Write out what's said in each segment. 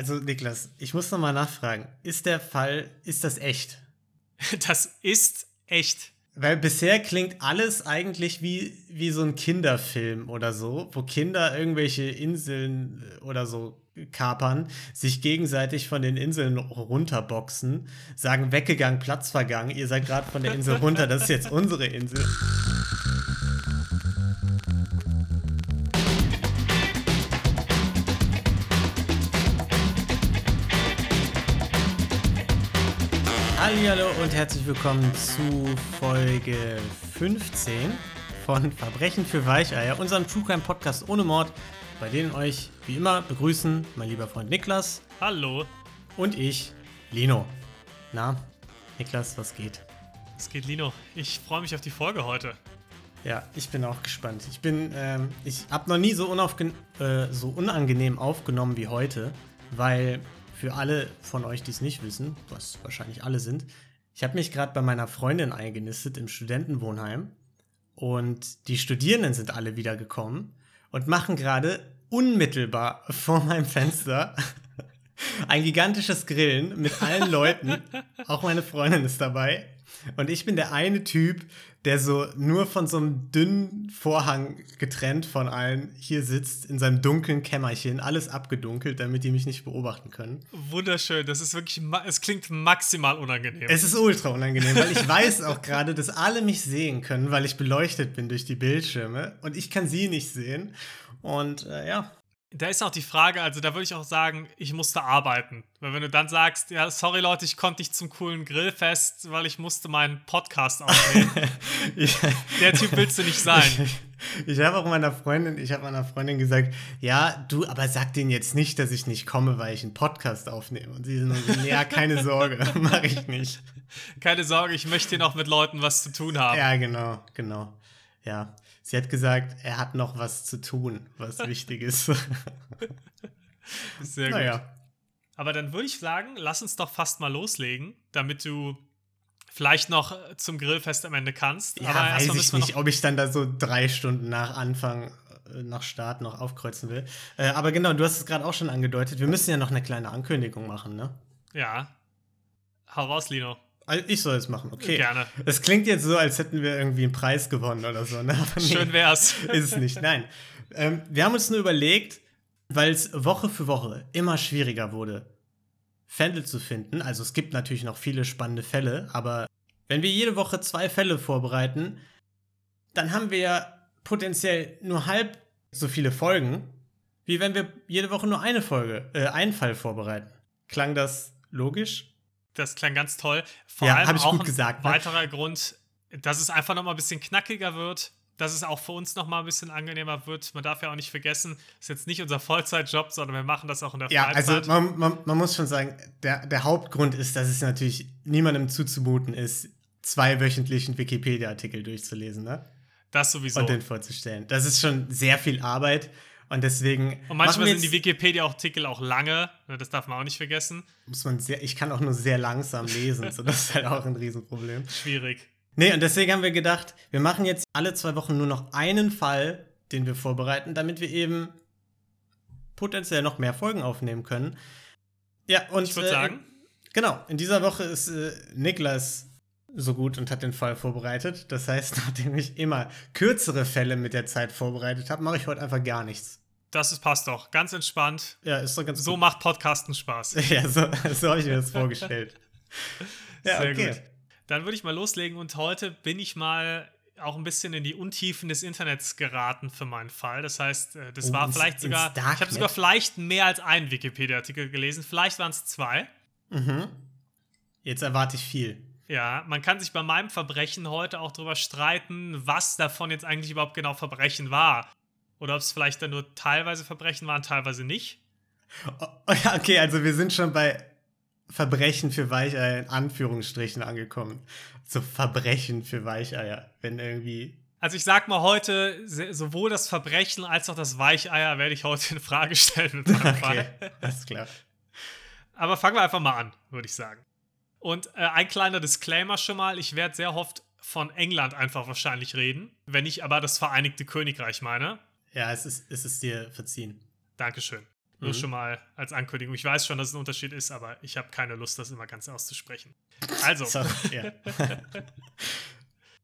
Also, Niklas, ich muss nochmal nachfragen. Ist der Fall, ist das echt? Das ist echt. Weil bisher klingt alles eigentlich wie, wie so ein Kinderfilm oder so, wo Kinder irgendwelche Inseln äh, oder so kapern, sich gegenseitig von den Inseln runterboxen, sagen weggegangen, Platz vergangen, ihr seid gerade von der Insel runter, das ist jetzt unsere Insel. Und herzlich willkommen zu Folge 15 von Verbrechen für Weicheier, unserem True Crime Podcast ohne Mord, bei denen euch wie immer begrüßen mein lieber Freund Niklas. Hallo. Und ich, Lino. Na, Niklas, was geht? Es geht, Lino. Ich freue mich auf die Folge heute. Ja, ich bin auch gespannt. Ich bin, ähm, ich habe noch nie so, äh, so unangenehm aufgenommen wie heute, weil für alle von euch, die es nicht wissen, was wahrscheinlich alle sind, ich habe mich gerade bei meiner Freundin eingenistet im Studentenwohnheim und die Studierenden sind alle wiedergekommen und machen gerade unmittelbar vor meinem Fenster ein gigantisches Grillen mit allen Leuten. Auch meine Freundin ist dabei. Und ich bin der eine Typ, der so nur von so einem dünnen Vorhang getrennt von allen hier sitzt, in seinem dunklen Kämmerchen, alles abgedunkelt, damit die mich nicht beobachten können. Wunderschön, das ist wirklich, es klingt maximal unangenehm. Es ist ultra unangenehm, weil ich weiß auch gerade, dass alle mich sehen können, weil ich beleuchtet bin durch die Bildschirme und ich kann sie nicht sehen. Und äh, ja, da ist auch die Frage, also da würde ich auch sagen, ich musste arbeiten. Weil wenn du dann sagst, ja, sorry Leute, ich konnte nicht zum coolen Grillfest, weil ich musste meinen Podcast aufnehmen. Der Typ willst du nicht sein. Ich, ich habe auch meiner Freundin, ich habe meiner Freundin gesagt, ja, du, aber sag denen jetzt nicht, dass ich nicht komme, weil ich einen Podcast aufnehme. Und sie sind so, ja, keine Sorge, mache ich nicht. Keine Sorge, ich möchte hier noch mit Leuten was zu tun haben. Ja, genau, genau. Ja. Sie hat gesagt, er hat noch was zu tun, was wichtig ist. Sehr naja. gut. Aber dann würde ich sagen, lass uns doch fast mal loslegen, damit du vielleicht noch zum Grillfest am Ende kannst. Ja, Aber weiß ich nicht, ob ich dann da so drei Stunden nach Anfang, äh, nach Start noch aufkreuzen will. Äh, aber genau, du hast es gerade auch schon angedeutet. Wir müssen ja noch eine kleine Ankündigung machen, ne? Ja. Hau raus, Lino. Also ich soll es machen, okay. Gerne. Es klingt jetzt so, als hätten wir irgendwie einen Preis gewonnen oder so. Ne? Nee, Schön wär's. Ist es nicht, nein. Ähm, wir haben uns nur überlegt, weil es Woche für Woche immer schwieriger wurde, Fälle zu finden. Also es gibt natürlich noch viele spannende Fälle, aber wenn wir jede Woche zwei Fälle vorbereiten, dann haben wir potenziell nur halb so viele Folgen, wie wenn wir jede Woche nur eine Folge, äh, einen Fall vorbereiten. Klang das logisch? Das klang ganz toll. Vor ja, allem ich auch gut ein gesagt, ne? weiterer Grund, dass es einfach noch mal ein bisschen knackiger wird, dass es auch für uns noch mal ein bisschen angenehmer wird. Man darf ja auch nicht vergessen, es ist jetzt nicht unser Vollzeitjob, sondern wir machen das auch in der ja, Freizeit. Ja, also man, man, man, muss schon sagen, der, der Hauptgrund ist, dass es natürlich niemandem zuzumuten ist, zwei wöchentlichen Wikipedia-Artikel durchzulesen, ne? Das sowieso. Und den vorzustellen. Das ist schon sehr viel Arbeit. Und deswegen. Und manchmal sind die Wikipedia-Artikel auch lange, ne, das darf man auch nicht vergessen. Muss man sehr, ich kann auch nur sehr langsam lesen, so das ist halt auch ein Riesenproblem. Schwierig. Nee, und deswegen haben wir gedacht, wir machen jetzt alle zwei Wochen nur noch einen Fall, den wir vorbereiten, damit wir eben potenziell noch mehr Folgen aufnehmen können. Ja, und. Ich würde äh, sagen. Genau, in dieser Woche ist äh, Niklas so gut und hat den Fall vorbereitet. Das heißt, nachdem ich immer kürzere Fälle mit der Zeit vorbereitet habe, mache ich heute einfach gar nichts. Das ist, passt doch. Ganz entspannt. Ja, ist doch ganz So gut. macht Podcasten Spaß. Ja, so, so habe ich mir das vorgestellt. ja, Sehr okay. gut. Dann würde ich mal loslegen und heute bin ich mal auch ein bisschen in die Untiefen des Internets geraten für meinen Fall. Das heißt, äh, das oh, war vielleicht sogar, ich habe sogar vielleicht mehr als einen Wikipedia-Artikel gelesen. Vielleicht waren es zwei. Mhm. Jetzt erwarte ich viel. Ja, man kann sich bei meinem Verbrechen heute auch darüber streiten, was davon jetzt eigentlich überhaupt genau Verbrechen war. Oder ob es vielleicht dann nur teilweise Verbrechen waren, teilweise nicht. Oh, okay, also wir sind schon bei Verbrechen für Weicheier in Anführungsstrichen angekommen. So Verbrechen für Weicheier, wenn irgendwie. Also ich sag mal heute, sowohl das Verbrechen als auch das Weicheier werde ich heute in Frage stellen mit meinem okay, Fall. Alles klar. Aber fangen wir einfach mal an, würde ich sagen. Und äh, ein kleiner Disclaimer schon mal, ich werde sehr oft von England einfach wahrscheinlich reden, wenn ich aber das Vereinigte Königreich meine. Ja, es ist, es ist dir verziehen. Dankeschön. Nur mhm. schon mal als Ankündigung. Ich weiß schon, dass es ein Unterschied ist, aber ich habe keine Lust, das immer ganz auszusprechen. Also. so,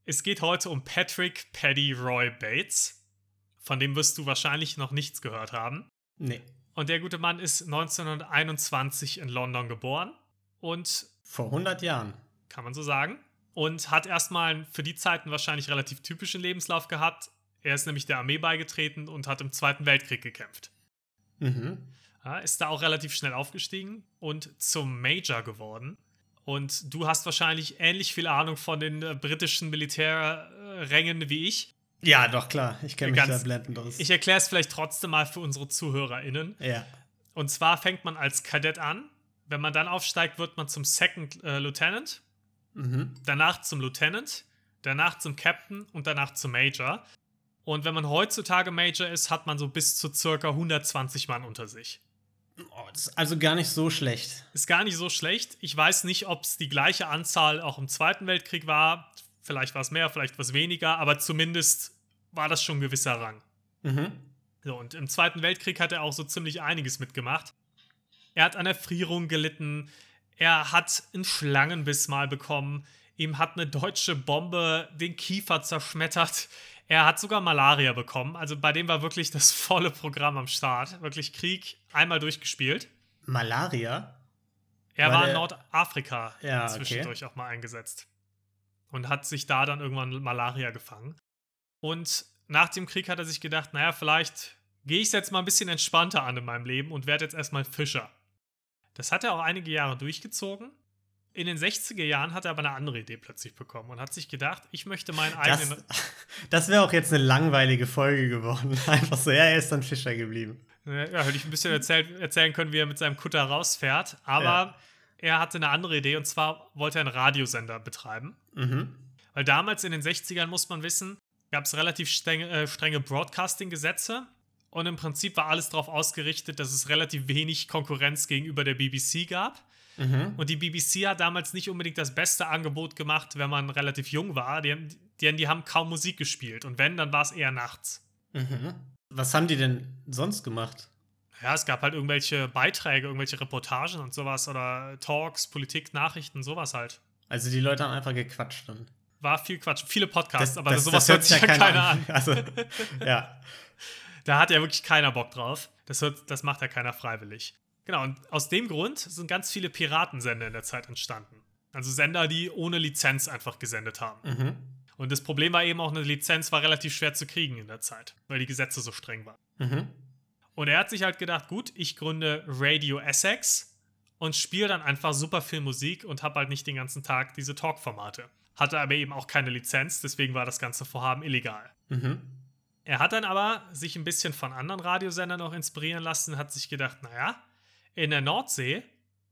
es geht heute um Patrick Paddy Roy Bates. Von dem wirst du wahrscheinlich noch nichts gehört haben. Nee. Und der gute Mann ist 1921 in London geboren und. Vor 100 Jahren. Kann man so sagen. Und hat erstmal für die Zeiten wahrscheinlich relativ typischen Lebenslauf gehabt. Er ist nämlich der Armee beigetreten und hat im Zweiten Weltkrieg gekämpft. Mhm. Ja, ist da auch relativ schnell aufgestiegen und zum Major geworden. Und du hast wahrscheinlich ähnlich viel Ahnung von den äh, britischen Militärrängen wie ich. Ja, doch, klar. Ich kenne mich Ganz, da blendend aus. Ich erkläre es vielleicht trotzdem mal für unsere ZuhörerInnen. Ja. Und zwar fängt man als Kadett an. Wenn man dann aufsteigt, wird man zum Second äh, Lieutenant. Mhm. Danach zum Lieutenant. Danach zum Captain und danach zum Major. Und wenn man heutzutage Major ist, hat man so bis zu circa 120 Mann unter sich. Oh, das ist also gar nicht so schlecht. Ist gar nicht so schlecht. Ich weiß nicht, ob es die gleiche Anzahl auch im Zweiten Weltkrieg war. Vielleicht war es mehr, vielleicht was weniger, aber zumindest war das schon ein gewisser Rang. Mhm. So, und im Zweiten Weltkrieg hat er auch so ziemlich einiges mitgemacht. Er hat an Erfrierung gelitten, er hat einen Schlangenbiss mal bekommen, ihm hat eine deutsche Bombe den Kiefer zerschmettert, er hat sogar Malaria bekommen. Also bei dem war wirklich das volle Programm am Start. Wirklich Krieg einmal durchgespielt. Malaria? Er war, war in Nordafrika ja, zwischendurch okay. auch mal eingesetzt. Und hat sich da dann irgendwann Malaria gefangen. Und nach dem Krieg hat er sich gedacht, naja, vielleicht gehe ich es jetzt mal ein bisschen entspannter an in meinem Leben und werde jetzt erstmal Fischer. Das hat er auch einige Jahre durchgezogen in den 60er Jahren hat er aber eine andere Idee plötzlich bekommen und hat sich gedacht, ich möchte meinen eigenen. Das, das wäre auch jetzt eine langweilige Folge geworden. Einfach so, ja, er ist dann Fischer geblieben. Ja, hätte ich ein bisschen erzählt, erzählen können, wie er mit seinem Kutter rausfährt. Aber ja. er hatte eine andere Idee und zwar wollte er einen Radiosender betreiben. Mhm. Weil damals in den 60ern, muss man wissen, gab es relativ strenge, äh, strenge Broadcasting-Gesetze. Und im Prinzip war alles darauf ausgerichtet, dass es relativ wenig Konkurrenz gegenüber der BBC gab. Mhm. Und die BBC hat damals nicht unbedingt das beste Angebot gemacht, wenn man relativ jung war. Die, die, die haben kaum Musik gespielt. Und wenn, dann war es eher nachts. Mhm. Was haben die denn sonst gemacht? Ja, es gab halt irgendwelche Beiträge, irgendwelche Reportagen und sowas oder Talks, Politik, Nachrichten, sowas halt. Also die Leute haben einfach gequatscht dann. War viel Quatsch, viele Podcasts, das, aber das, sowas das hört sich ja keiner, keiner an. an. Also, ja. Da hat ja wirklich keiner Bock drauf. Das, hört, das macht ja keiner freiwillig. Genau, und aus dem Grund sind ganz viele Piratensender in der Zeit entstanden. Also Sender, die ohne Lizenz einfach gesendet haben. Mhm. Und das Problem war eben auch, eine Lizenz war relativ schwer zu kriegen in der Zeit, weil die Gesetze so streng waren. Mhm. Und er hat sich halt gedacht, gut, ich gründe Radio Essex und spiele dann einfach super viel Musik und habe halt nicht den ganzen Tag diese Talk-Formate. Hatte aber eben auch keine Lizenz, deswegen war das ganze Vorhaben illegal. Mhm. Er hat dann aber sich ein bisschen von anderen Radiosendern auch inspirieren lassen, hat sich gedacht, naja, in der Nordsee,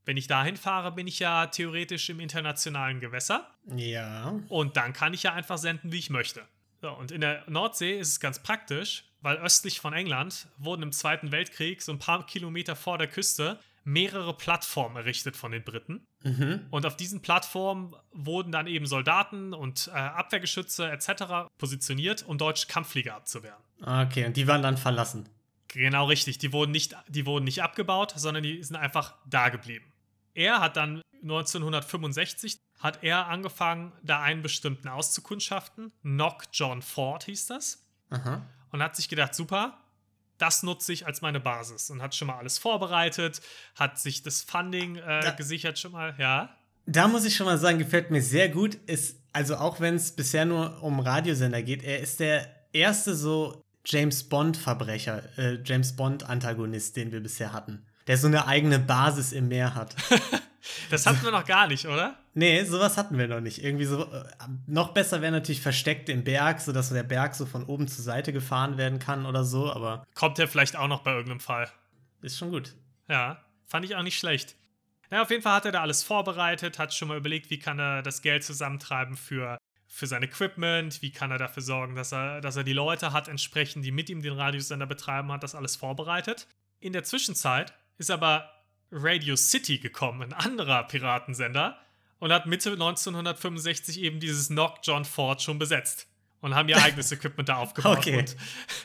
wenn ich dahin fahre, bin ich ja theoretisch im internationalen Gewässer. Ja. Und dann kann ich ja einfach senden, wie ich möchte. So, und in der Nordsee ist es ganz praktisch, weil östlich von England wurden im Zweiten Weltkrieg, so ein paar Kilometer vor der Küste, mehrere Plattformen errichtet von den Briten. Mhm. Und auf diesen Plattformen wurden dann eben Soldaten und äh, Abwehrgeschütze etc. positioniert, um deutsche Kampfflieger abzuwehren. Okay, und die waren dann verlassen. Genau richtig. Die wurden nicht, die wurden nicht abgebaut, sondern die sind einfach da geblieben. Er hat dann 1965 hat er angefangen, da einen bestimmten auszukundschaften. Knock John Ford hieß das. Aha. Und hat sich gedacht, super, das nutze ich als meine Basis. Und hat schon mal alles vorbereitet, hat sich das Funding äh, da, gesichert schon mal, ja. Da muss ich schon mal sagen, gefällt mir sehr gut. Ist, also auch wenn es bisher nur um Radiosender geht, er ist der erste so James Bond-Verbrecher, äh, James Bond-Antagonist, den wir bisher hatten. Der so eine eigene Basis im Meer hat. das hatten wir noch gar nicht, oder? Nee, sowas hatten wir noch nicht. Irgendwie so. Äh, noch besser wäre natürlich versteckt im Berg, sodass der Berg so von oben zur Seite gefahren werden kann oder so, aber. Kommt ja vielleicht auch noch bei irgendeinem Fall. Ist schon gut. Ja, fand ich auch nicht schlecht. Ja, auf jeden Fall hat er da alles vorbereitet, hat schon mal überlegt, wie kann er das Geld zusammentreiben für für sein Equipment, wie kann er dafür sorgen, dass er, dass er die Leute hat, entsprechend, die mit ihm den Radiosender betreiben, hat das alles vorbereitet. In der Zwischenzeit ist aber Radio City gekommen, ein anderer Piratensender, und hat Mitte 1965 eben dieses Knock John Ford schon besetzt und haben ihr eigenes Equipment da aufgebaut okay. und,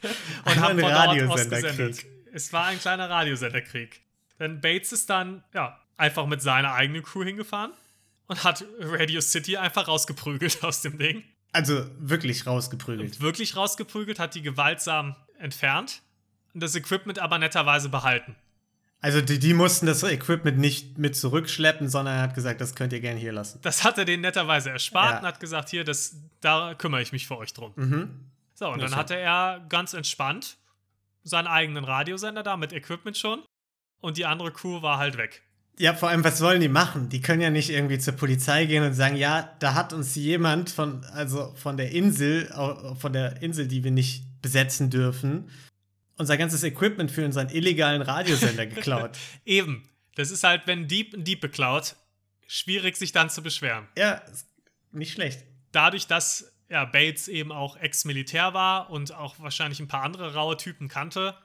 und haben von dort aus gesendet. Es war ein kleiner Radiosenderkrieg. Denn Bates ist dann, ja, einfach mit seiner eigenen Crew hingefahren und hat Radio City einfach rausgeprügelt aus dem Ding. Also wirklich rausgeprügelt. Wirklich rausgeprügelt, hat die gewaltsam entfernt und das Equipment aber netterweise behalten. Also die, die, mussten das Equipment nicht mit zurückschleppen, sondern er hat gesagt, das könnt ihr gerne hier lassen. Das hat er denen netterweise erspart ja. und hat gesagt, hier, das, da kümmere ich mich für euch drum. Mhm. So, und dann hatte er ganz entspannt seinen eigenen Radiosender da mit Equipment schon und die andere Crew war halt weg. Ja, vor allem, was wollen die machen? Die können ja nicht irgendwie zur Polizei gehen und sagen, ja, da hat uns jemand von, also von der Insel, von der Insel, die wir nicht besetzen dürfen, unser ganzes Equipment für unseren illegalen Radiosender geklaut. Eben. Das ist halt, wenn Dieb ein Dieb beklaut, schwierig, sich dann zu beschweren. Ja, nicht schlecht. Dadurch, dass ja, Bates eben auch Ex-Militär war und auch wahrscheinlich ein paar andere raue Typen kannte,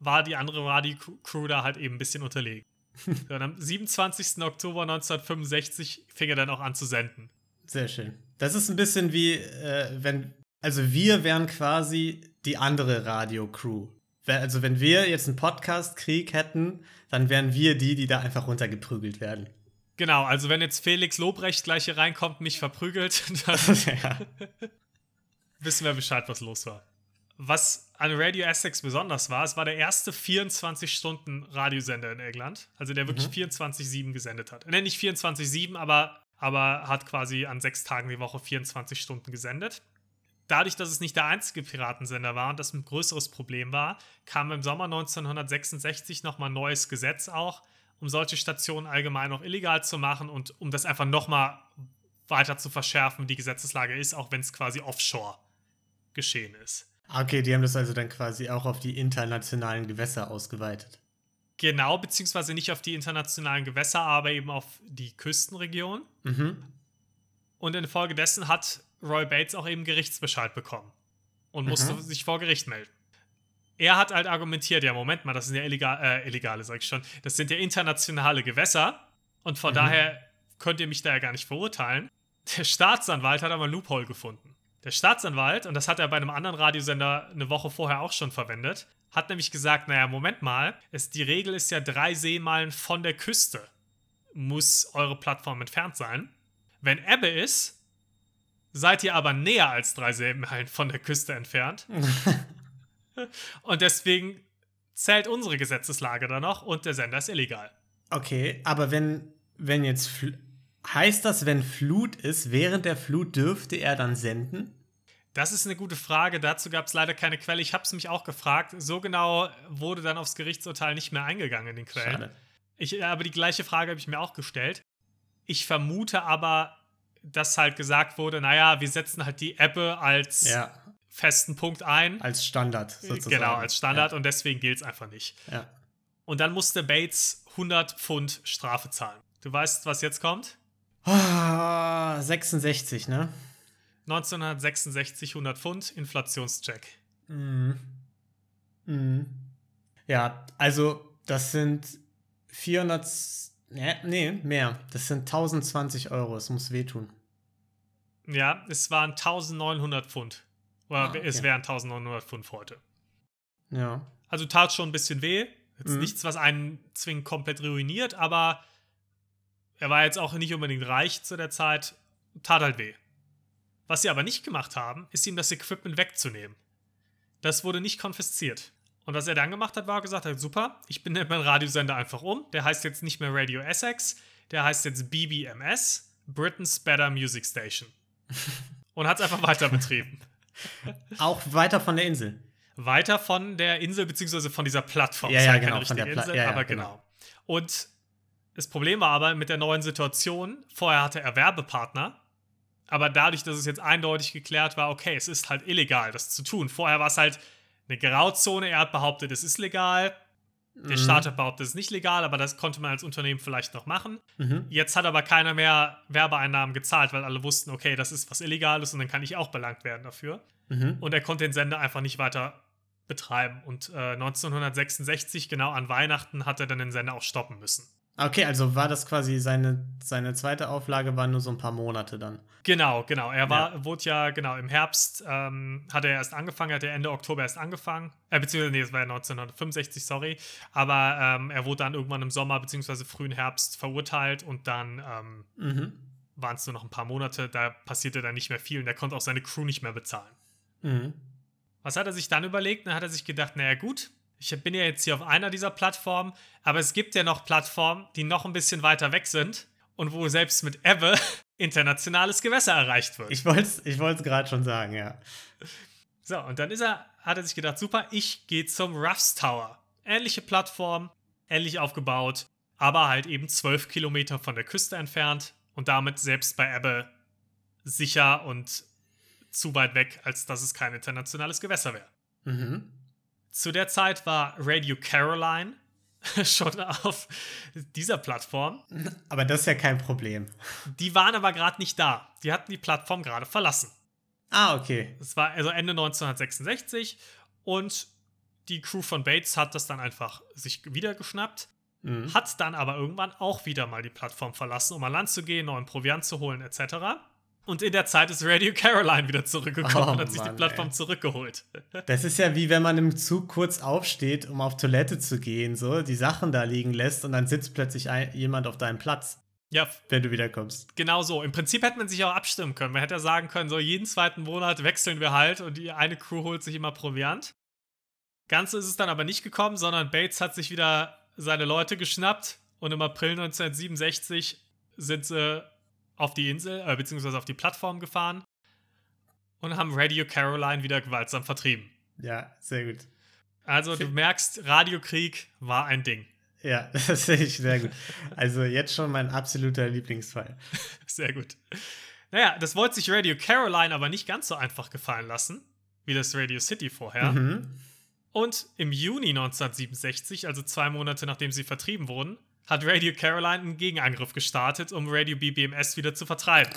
war die andere Radio-Crew da halt eben ein bisschen unterlegen. und am 27. Oktober 1965 fing er dann auch an zu senden. Sehr schön. Das ist ein bisschen wie, äh, wenn, also wir wären quasi die andere Radio-Crew. Also wenn wir jetzt einen Podcast-Krieg hätten, dann wären wir die, die da einfach runtergeprügelt werden. Genau, also wenn jetzt Felix Lobrecht gleich hier reinkommt, mich verprügelt, dann ja. wissen wir Bescheid, was los war. Was an Radio Essex besonders war, es war der erste 24-Stunden-Radiosender in England, also der wirklich mhm. 24-7 gesendet hat. Ne, nicht 24-7, aber, aber hat quasi an sechs Tagen die Woche 24 Stunden gesendet dadurch, dass es nicht der einzige Piratensender war und das ein größeres Problem war, kam im Sommer 1966 nochmal ein neues Gesetz auch, um solche Stationen allgemein noch illegal zu machen und um das einfach nochmal weiter zu verschärfen, wie die Gesetzeslage ist, auch wenn es quasi offshore geschehen ist. Ah, okay, die haben das also dann quasi auch auf die internationalen Gewässer ausgeweitet. Genau, beziehungsweise nicht auf die internationalen Gewässer, aber eben auf die Küstenregion. Mhm. Und infolgedessen hat Roy Bates auch eben Gerichtsbescheid bekommen und musste mhm. sich vor Gericht melden. Er hat halt argumentiert, ja, Moment mal, das sind ja illegal, äh, illegale, sag ich schon, das sind ja internationale Gewässer und von mhm. daher könnt ihr mich da ja gar nicht verurteilen. Der Staatsanwalt hat aber ein Loophole gefunden. Der Staatsanwalt, und das hat er bei einem anderen Radiosender eine Woche vorher auch schon verwendet, hat nämlich gesagt, naja, Moment mal, es, die Regel ist ja drei Seemeilen von der Küste muss eure Plattform entfernt sein. Wenn Ebbe ist, seid ihr aber näher als drei Seemeilen von der Küste entfernt. und deswegen zählt unsere Gesetzeslage da noch und der Sender ist illegal. Okay, aber wenn, wenn jetzt heißt das, wenn Flut ist, während der Flut dürfte er dann senden? Das ist eine gute Frage. Dazu gab es leider keine Quelle. Ich habe es mich auch gefragt. So genau wurde dann aufs Gerichtsurteil nicht mehr eingegangen in den Quellen. Schade. Ich, aber die gleiche Frage habe ich mir auch gestellt. Ich vermute aber, dass halt gesagt wurde, naja, wir setzen halt die Ebbe als ja. festen Punkt ein. Als Standard sozusagen. Genau, als Standard ja. und deswegen gilt es einfach nicht. Ja. Und dann musste Bates 100 Pfund Strafe zahlen. Du weißt, was jetzt kommt? Oh, 66, ne? 1966 100 Pfund, Inflationscheck. Mhm. Mhm. Ja, also das sind 400 Nee, nee, mehr. Das sind 1020 Euro. Es muss wehtun. Ja, es waren 1900 Pfund. Oder ah, okay. es wären 1900 Pfund heute. Ja. Also tat schon ein bisschen weh. Jetzt mhm. nichts, was einen zwingend komplett ruiniert, aber er war jetzt auch nicht unbedingt reich zu der Zeit. Tat halt weh. Was sie aber nicht gemacht haben, ist ihm das Equipment wegzunehmen. Das wurde nicht konfisziert. Und was er dann gemacht hat, war gesagt hat, super, ich benenne meinen Radiosender einfach um. Der heißt jetzt nicht mehr Radio Essex, der heißt jetzt BBMS, Britain's Better Music Station. Und hat es einfach weiter betrieben. Auch weiter von der Insel. Weiter von der Insel, beziehungsweise von dieser Plattform. Ja, ja, genau, von der Insel, ja, ja, aber genau. genau. Und das Problem war aber mit der neuen Situation, vorher hatte er Werbepartner, aber dadurch, dass es jetzt eindeutig geklärt war, okay, es ist halt illegal, das zu tun. Vorher war es halt, eine Grauzone. Er hat behauptet, es ist legal. Der mhm. Staat hat behauptet, es ist nicht legal, aber das konnte man als Unternehmen vielleicht noch machen. Mhm. Jetzt hat aber keiner mehr Werbeeinnahmen gezahlt, weil alle wussten, okay, das ist was Illegales und dann kann ich auch belangt werden dafür. Mhm. Und er konnte den Sender einfach nicht weiter betreiben. Und äh, 1966, genau an Weihnachten, hat er dann den Sender auch stoppen müssen. Okay, also war das quasi seine, seine zweite Auflage, war nur so ein paar Monate dann. Genau, genau. Er war, ja. wurde ja, genau, im Herbst ähm, hat er erst angefangen, hat er Ende Oktober erst angefangen. Äh, beziehungsweise, nee, es war ja 1965, sorry. Aber ähm, er wurde dann irgendwann im Sommer, beziehungsweise frühen Herbst verurteilt und dann ähm, mhm. waren es nur noch ein paar Monate. Da passierte dann nicht mehr viel und er konnte auch seine Crew nicht mehr bezahlen. Mhm. Was hat er sich dann überlegt? Dann hat er sich gedacht, naja, gut, ich bin ja jetzt hier auf einer dieser Plattformen, aber es gibt ja noch Plattformen, die noch ein bisschen weiter weg sind und wo selbst mit Ebbe internationales Gewässer erreicht wird. Ich wollte es ich gerade schon sagen, ja. So, und dann ist er, hat er sich gedacht, super, ich gehe zum Ruffs Tower. Ähnliche Plattform, ähnlich aufgebaut, aber halt eben zwölf Kilometer von der Küste entfernt und damit selbst bei Ebbe sicher und zu weit weg, als dass es kein internationales Gewässer wäre. Mhm. Zu der Zeit war Radio Caroline schon auf dieser Plattform. Aber das ist ja kein Problem. Die waren aber gerade nicht da. Die hatten die Plattform gerade verlassen. Ah, okay. Das war also Ende 1966 und die Crew von Bates hat das dann einfach sich wieder geschnappt, mhm. hat dann aber irgendwann auch wieder mal die Plattform verlassen, um an Land zu gehen, neuen Proviant zu holen, etc. Und in der Zeit ist Radio Caroline wieder zurückgekommen oh, und hat sich Mann, die Plattform ey. zurückgeholt. Das ist ja wie wenn man im Zug kurz aufsteht, um auf Toilette zu gehen, so die Sachen da liegen lässt und dann sitzt plötzlich ein, jemand auf deinem Platz. Ja. Wenn du wiederkommst. Genau so. Im Prinzip hätte man sich auch abstimmen können. Man hätte ja sagen können, so jeden zweiten Monat wechseln wir halt und die eine Crew holt sich immer Proviant. Ganz so ist es dann aber nicht gekommen, sondern Bates hat sich wieder seine Leute geschnappt und im April 1967 sind sie auf die Insel, äh, beziehungsweise auf die Plattform gefahren und haben Radio Caroline wieder gewaltsam vertrieben. Ja, sehr gut. Also du merkst, Radiokrieg war ein Ding. Ja, das sehe ich sehr gut. Also jetzt schon mein absoluter Lieblingsfall. Sehr gut. Naja, das wollte sich Radio Caroline aber nicht ganz so einfach gefallen lassen, wie das Radio City vorher. Mhm. Und im Juni 1967, also zwei Monate nachdem sie vertrieben wurden, hat Radio Caroline einen Gegenangriff gestartet, um Radio BBMS wieder zu vertreiben.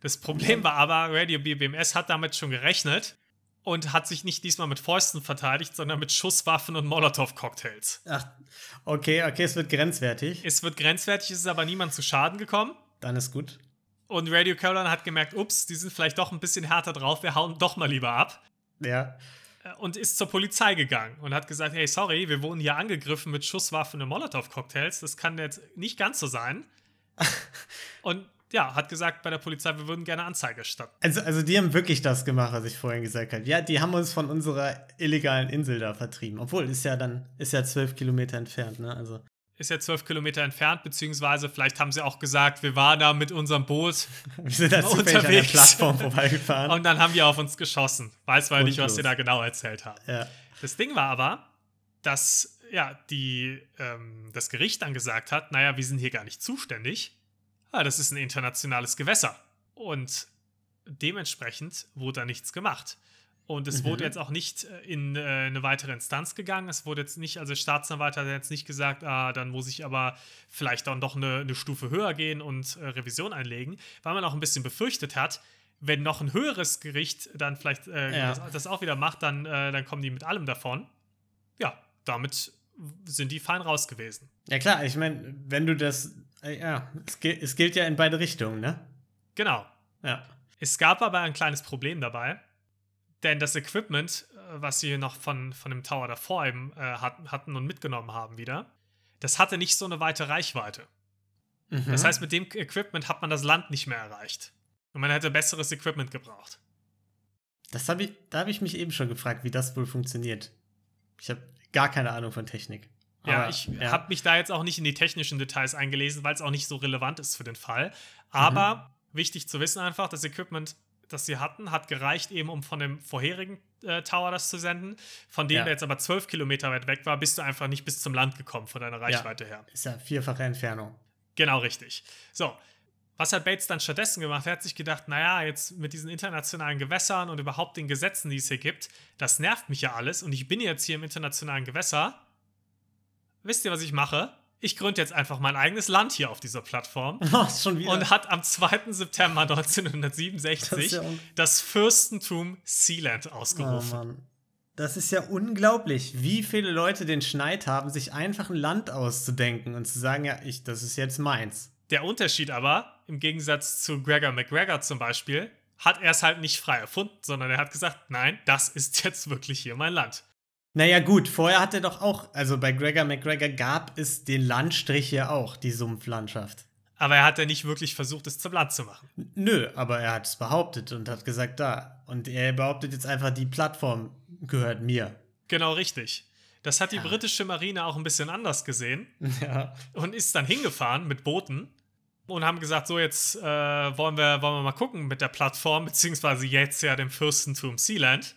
Das Problem war aber, Radio BBMS hat damit schon gerechnet und hat sich nicht diesmal mit Fäusten verteidigt, sondern mit Schusswaffen und Molotow-Cocktails. Ach, okay, okay, es wird grenzwertig. Es wird grenzwertig, es ist aber niemand zu Schaden gekommen. Dann ist gut. Und Radio Caroline hat gemerkt, ups, die sind vielleicht doch ein bisschen härter drauf, wir hauen doch mal lieber ab. Ja und ist zur Polizei gegangen und hat gesagt, hey, sorry, wir wurden hier angegriffen mit Schusswaffen und Molotow-Cocktails. Das kann jetzt nicht ganz so sein. und ja, hat gesagt bei der Polizei, wir würden gerne Anzeige erstatten. Also, also die haben wirklich das gemacht, was ich vorhin gesagt habe. Ja, die haben uns von unserer illegalen Insel da vertrieben. Obwohl, ist ja dann, ist ja zwölf Kilometer entfernt, ne? Also ist ja zwölf Kilometer entfernt, beziehungsweise vielleicht haben sie auch gesagt, wir waren da mit unserem Boot wir sind da unterwegs. an der Plattform vorbeigefahren. Und dann haben die auf uns geschossen. Weiß man nicht, was sie da genau erzählt haben. Ja. Das Ding war aber, dass ja, die, ähm, das Gericht dann gesagt hat, naja, wir sind hier gar nicht zuständig. Ah, das ist ein internationales Gewässer. Und dementsprechend wurde da nichts gemacht. Und es mhm. wurde jetzt auch nicht äh, in äh, eine weitere Instanz gegangen. Es wurde jetzt nicht, also der Staatsanwalt hat jetzt nicht gesagt, ah, dann muss ich aber vielleicht dann doch eine, eine Stufe höher gehen und äh, Revision einlegen, weil man auch ein bisschen befürchtet hat, wenn noch ein höheres Gericht dann vielleicht äh, ja. das, das, auch wieder macht, dann, äh, dann kommen die mit allem davon. Ja, damit sind die fein raus gewesen. Ja klar, ich meine, wenn du das, äh, ja, es, es gilt ja in beide Richtungen, ne? Genau. Ja. Es gab aber ein kleines Problem dabei. Denn das Equipment, äh, was sie noch von, von dem Tower davor eben äh, hatten und mitgenommen haben wieder, das hatte nicht so eine weite Reichweite. Mhm. Das heißt, mit dem Equipment hat man das Land nicht mehr erreicht. Und man hätte besseres Equipment gebraucht. Das hab ich, da habe ich mich eben schon gefragt, wie das wohl funktioniert. Ich habe gar keine Ahnung von Technik. Ja, Aber, ich ja. habe mich da jetzt auch nicht in die technischen Details eingelesen, weil es auch nicht so relevant ist für den Fall. Aber mhm. wichtig zu wissen einfach, das Equipment das sie hatten, hat gereicht, eben um von dem vorherigen äh, Tower das zu senden. Von dem, ja. der jetzt aber zwölf Kilometer weit weg war, bist du einfach nicht bis zum Land gekommen von deiner Reichweite ja. her. Ist ja vierfache Entfernung. Genau richtig. So. Was hat Bates dann stattdessen gemacht? Er hat sich gedacht, naja, jetzt mit diesen internationalen Gewässern und überhaupt den Gesetzen, die es hier gibt, das nervt mich ja alles und ich bin jetzt hier im internationalen Gewässer. Wisst ihr, was ich mache? Ich gründe jetzt einfach mein eigenes Land hier auf dieser Plattform. Oh, schon wieder. Und hat am 2. September 1967 das, ja das Fürstentum Sealand ausgerufen. Oh, Das ist ja unglaublich, wie viele Leute den Schneid haben, sich einfach ein Land auszudenken und zu sagen, ja, ich, das ist jetzt meins. Der Unterschied aber, im Gegensatz zu Gregor McGregor zum Beispiel, hat er es halt nicht frei erfunden, sondern er hat gesagt, nein, das ist jetzt wirklich hier mein Land. Naja, gut, vorher hat er doch auch, also bei Gregor McGregor gab es den Landstrich ja auch, die Sumpflandschaft. Aber er hat ja nicht wirklich versucht, es zum Land zu machen. Nö, aber er hat es behauptet und hat gesagt, da. Und er behauptet jetzt einfach, die Plattform gehört mir. Genau richtig. Das hat die ja. britische Marine auch ein bisschen anders gesehen. Ja. Und ist dann hingefahren mit Booten und haben gesagt, so jetzt äh, wollen, wir, wollen wir mal gucken mit der Plattform, beziehungsweise jetzt ja dem Fürstentum Sealand.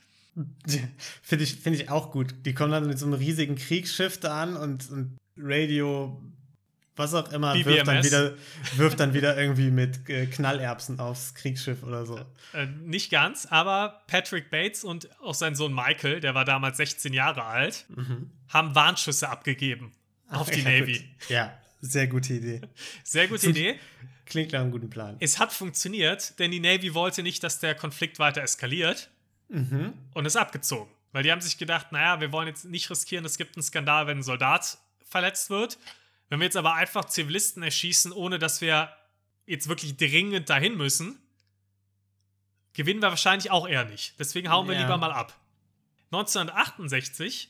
Finde ich, find ich auch gut. Die kommen dann mit so einem riesigen Kriegsschiff da an und, und Radio was auch immer, wirft dann, wieder, wirft dann wieder irgendwie mit äh, Knallerbsen aufs Kriegsschiff oder so. Äh, nicht ganz, aber Patrick Bates und auch sein Sohn Michael, der war damals 16 Jahre alt, mhm. haben Warnschüsse abgegeben Ach, auf die ja, Navy. Gut. Ja, sehr gute Idee. Sehr gute Idee. Klingt nach einem guten Plan. Es hat funktioniert, denn die Navy wollte nicht, dass der Konflikt weiter eskaliert mhm. und ist abgezogen. Weil die haben sich gedacht, naja, wir wollen jetzt nicht riskieren, es gibt einen Skandal, wenn ein Soldat verletzt wird. Wenn wir jetzt aber einfach Zivilisten erschießen, ohne dass wir jetzt wirklich dringend dahin müssen, gewinnen wir wahrscheinlich auch eher nicht. Deswegen hauen wir ja. lieber mal ab. 1968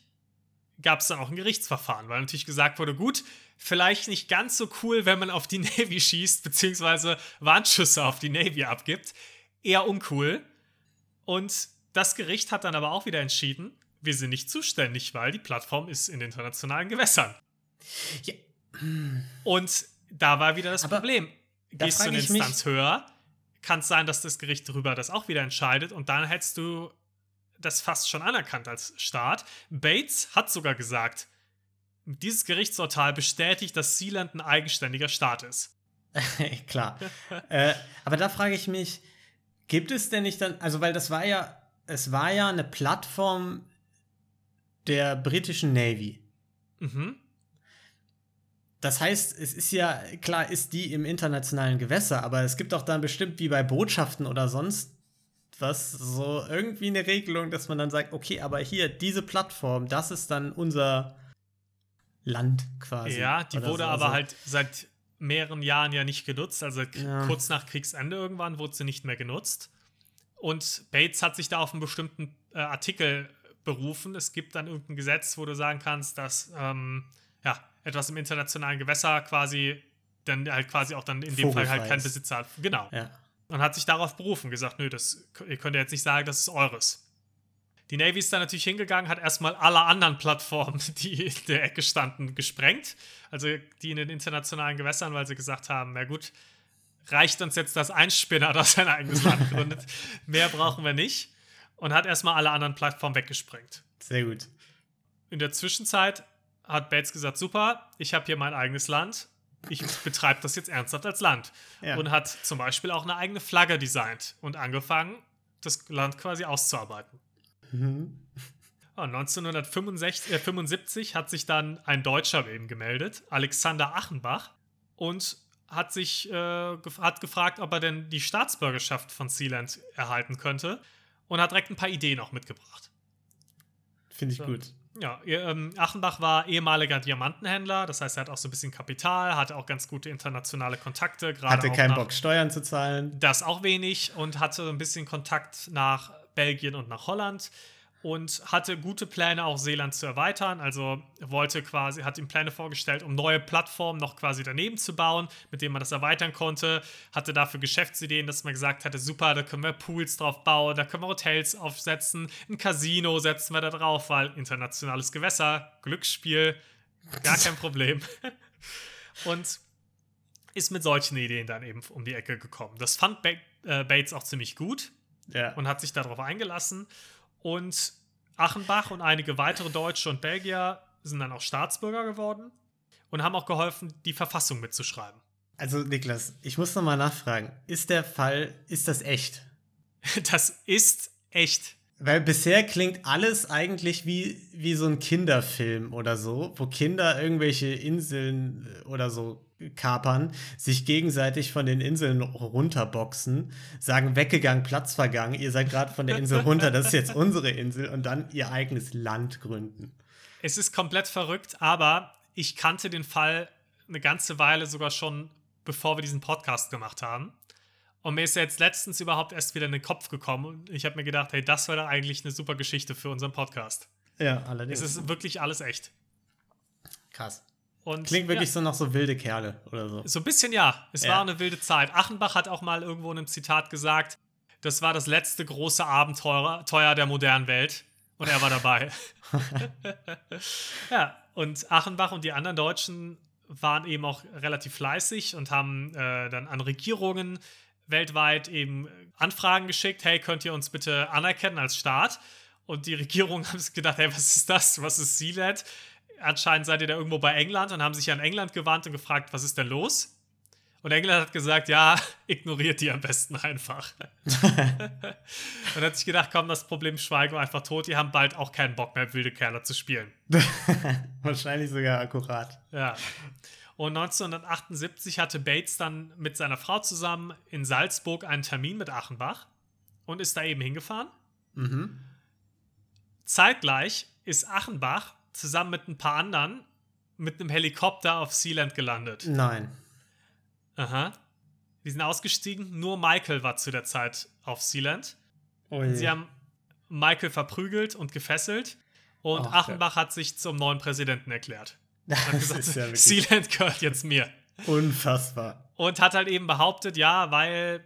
gab es dann auch ein Gerichtsverfahren, weil natürlich gesagt wurde, gut, vielleicht nicht ganz so cool, wenn man auf die Navy schießt, beziehungsweise Warnschüsse auf die Navy abgibt. Eher uncool. Und das Gericht hat dann aber auch wieder entschieden, wir sind nicht zuständig, weil die Plattform ist in internationalen Gewässern. Ja, und da war wieder das Aber Problem. Gehst du eine Instanz höher, kann es sein, dass das Gericht darüber das auch wieder entscheidet und dann hättest du das fast schon anerkannt als Staat. Bates hat sogar gesagt, dieses Gerichtsurteil bestätigt, dass Sealand ein eigenständiger Staat ist. Klar. äh, aber da frage ich mich, gibt es denn nicht dann, also weil das war ja, es war ja eine Plattform der britischen Navy. Mhm. Das heißt, es ist ja, klar, ist die im internationalen Gewässer, aber es gibt auch dann bestimmt wie bei Botschaften oder sonst was so irgendwie eine Regelung, dass man dann sagt, okay, aber hier, diese Plattform, das ist dann unser Land quasi. Ja, die wurde so. aber also, halt seit mehreren Jahren ja nicht genutzt. Also ja. kurz nach Kriegsende irgendwann wurde sie nicht mehr genutzt. Und Bates hat sich da auf einen bestimmten äh, Artikel berufen. Es gibt dann irgendein Gesetz, wo du sagen kannst, dass ähm, ja, etwas im internationalen Gewässer quasi dann halt quasi auch dann in dem Fall halt kein Besitzer hat. Genau. Ja. Und hat sich darauf berufen, gesagt, nö, das, ihr könnt ja jetzt nicht sagen, das ist eures. Die Navy ist dann natürlich hingegangen, hat erstmal alle anderen Plattformen, die in der Ecke standen, gesprengt. Also die in den internationalen Gewässern, weil sie gesagt haben, na gut, reicht uns jetzt, dass ein Spinner das sein eigenes Land gründet. Mehr brauchen wir nicht. Und hat erstmal alle anderen Plattformen weggesprengt. Sehr gut. In der Zwischenzeit hat Bates gesagt, super, ich habe hier mein eigenes Land, ich betreibe das jetzt ernsthaft als Land. Ja. Und hat zum Beispiel auch eine eigene Flagge designt und angefangen, das Land quasi auszuarbeiten. Mhm. Ja, 1975 äh, hat sich dann ein Deutscher ihm gemeldet, Alexander Achenbach, und hat sich äh, gef hat gefragt, ob er denn die Staatsbürgerschaft von Sealand erhalten könnte und hat direkt ein paar Ideen auch mitgebracht. Finde ich so. gut. Ja, ähm, Achenbach war ehemaliger Diamantenhändler, das heißt, er hat auch so ein bisschen Kapital, hatte auch ganz gute internationale Kontakte. Hatte keinen Bock, Steuern zu zahlen. Das auch wenig und hatte ein bisschen Kontakt nach Belgien und nach Holland und hatte gute Pläne, auch Seeland zu erweitern. Also wollte quasi, hat ihm Pläne vorgestellt, um neue Plattformen noch quasi daneben zu bauen, mit denen man das erweitern konnte. Hatte dafür Geschäftsideen, dass man gesagt hatte, super, da können wir Pools drauf bauen, da können wir Hotels aufsetzen, ein Casino setzen wir da drauf, weil internationales Gewässer, Glücksspiel, gar kein Problem. und ist mit solchen Ideen dann eben um die Ecke gekommen. Das fand äh, Bates auch ziemlich gut ja. und hat sich darauf eingelassen. Und Achenbach und einige weitere Deutsche und Belgier sind dann auch Staatsbürger geworden und haben auch geholfen, die Verfassung mitzuschreiben. Also, Niklas, ich muss nochmal nachfragen. Ist der Fall, ist das echt? Das ist echt. Weil bisher klingt alles eigentlich wie, wie so ein Kinderfilm oder so, wo Kinder irgendwelche Inseln oder so kapern, sich gegenseitig von den Inseln runterboxen, sagen weggegangen, Platz vergangen, ihr seid gerade von der Insel runter, das ist jetzt unsere Insel und dann ihr eigenes Land gründen. Es ist komplett verrückt, aber ich kannte den Fall eine ganze Weile sogar schon, bevor wir diesen Podcast gemacht haben. Und mir ist ja jetzt letztens überhaupt erst wieder in den Kopf gekommen und ich habe mir gedacht, hey, das wäre eigentlich eine super Geschichte für unseren Podcast. Ja, allerdings. Es ist wirklich alles echt. Krass. Und, Klingt wirklich ja, so nach so wilde Kerle oder so. So ein bisschen ja. Es ja. war eine wilde Zeit. Achenbach hat auch mal irgendwo in einem Zitat gesagt, das war das letzte große Abenteuer der modernen Welt. Und er war dabei. ja, und Achenbach und die anderen Deutschen waren eben auch relativ fleißig und haben äh, dann an Regierungen weltweit eben Anfragen geschickt, hey, könnt ihr uns bitte anerkennen als Staat? Und die Regierungen haben sich gedacht, hey, was ist das? Was ist Sealand? Anscheinend seid ihr da irgendwo bei England und haben sich an England gewandt und gefragt, was ist denn los? Und England hat gesagt, ja, ignoriert die am besten einfach. und hat sich gedacht, komm, das Problem schweigen wir einfach tot. Die haben bald auch keinen Bock mehr, wilde Kerle zu spielen. Wahrscheinlich sogar akkurat. Ja. Und 1978 hatte Bates dann mit seiner Frau zusammen in Salzburg einen Termin mit Achenbach und ist da eben hingefahren. Mhm. Zeitgleich ist Achenbach zusammen mit ein paar anderen mit einem Helikopter auf Sealand gelandet. Nein. Aha. Die sind ausgestiegen. Nur Michael war zu der Zeit auf Sealand. Oh sie haben Michael verprügelt und gefesselt. Und Ach, Achenbach ja. hat sich zum neuen Präsidenten erklärt. Das hat gesagt, ja Sealand gehört jetzt mir. Unfassbar. Und hat halt eben behauptet, ja, weil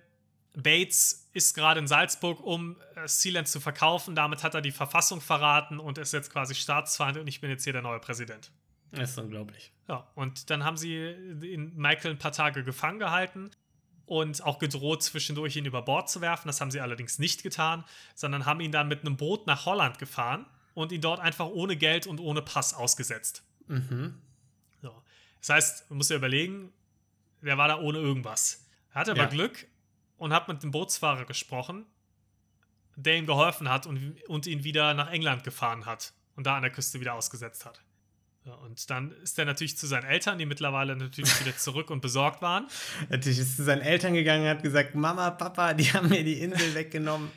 Bates ist gerade in Salzburg, um äh, Sealand zu verkaufen. Damit hat er die Verfassung verraten und ist jetzt quasi Staatsfeind und ich bin jetzt hier der neue Präsident. Das ist unglaublich. Ja, und dann haben sie Michael ein paar Tage gefangen gehalten und auch gedroht, zwischendurch ihn über Bord zu werfen. Das haben sie allerdings nicht getan, sondern haben ihn dann mit einem Boot nach Holland gefahren und ihn dort einfach ohne Geld und ohne Pass ausgesetzt. Mhm. So. Das heißt, man muss ja überlegen, der war da ohne irgendwas. Er hatte aber ja. Glück und hat mit dem Bootsfahrer gesprochen, der ihm geholfen hat und, und ihn wieder nach England gefahren hat und da an der Küste wieder ausgesetzt hat. Und dann ist er natürlich zu seinen Eltern, die mittlerweile natürlich wieder zurück und besorgt waren. Natürlich ist zu seinen Eltern gegangen und hat gesagt: Mama, Papa, die haben mir die Insel weggenommen.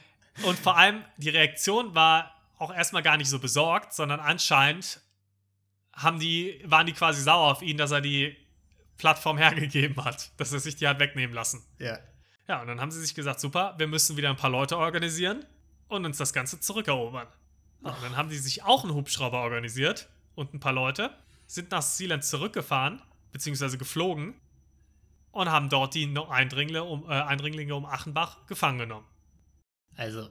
Und vor allem die Reaktion war auch erstmal gar nicht so besorgt, sondern anscheinend haben die, waren die quasi sauer auf ihn, dass er die Plattform hergegeben hat, dass er sich die hat wegnehmen lassen. Ja. Ja, und dann haben sie sich gesagt, super, wir müssen wieder ein paar Leute organisieren und uns das Ganze zurückerobern. Und dann haben die sich auch einen Hubschrauber organisiert und ein paar Leute, sind nach Sealand zurückgefahren, beziehungsweise geflogen und haben dort die Eindringlinge um, äh, Eindringlinge um Achenbach gefangen genommen. Also,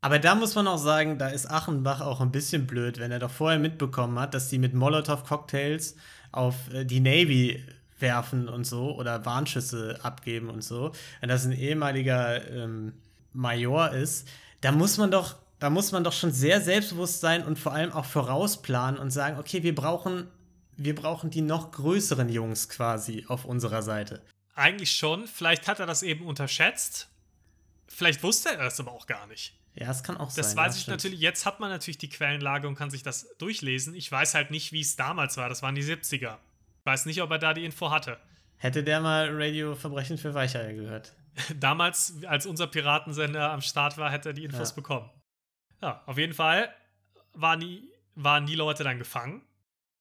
aber da muss man auch sagen, da ist Achenbach auch ein bisschen blöd, wenn er doch vorher mitbekommen hat, dass die mit Molotow-Cocktails auf äh, die Navy werfen und so oder Warnschüsse abgeben und so, wenn das ein ehemaliger ähm, Major ist, da muss man doch, da muss man doch schon sehr selbstbewusst sein und vor allem auch vorausplanen und sagen, okay, wir brauchen, wir brauchen die noch größeren Jungs quasi auf unserer Seite. Eigentlich schon. Vielleicht hat er das eben unterschätzt. Vielleicht wusste er das aber auch gar nicht. Ja, es kann auch das sein. Das weiß ja, ich stimmt. natürlich. Jetzt hat man natürlich die Quellenlage und kann sich das durchlesen. Ich weiß halt nicht, wie es damals war. Das waren die 70er. Ich weiß nicht, ob er da die Info hatte. Hätte der mal Radio Verbrechen für Weicheier gehört. Damals, als unser Piratensender am Start war, hätte er die Infos ja. bekommen. Ja, auf jeden Fall waren die, waren die Leute dann gefangen.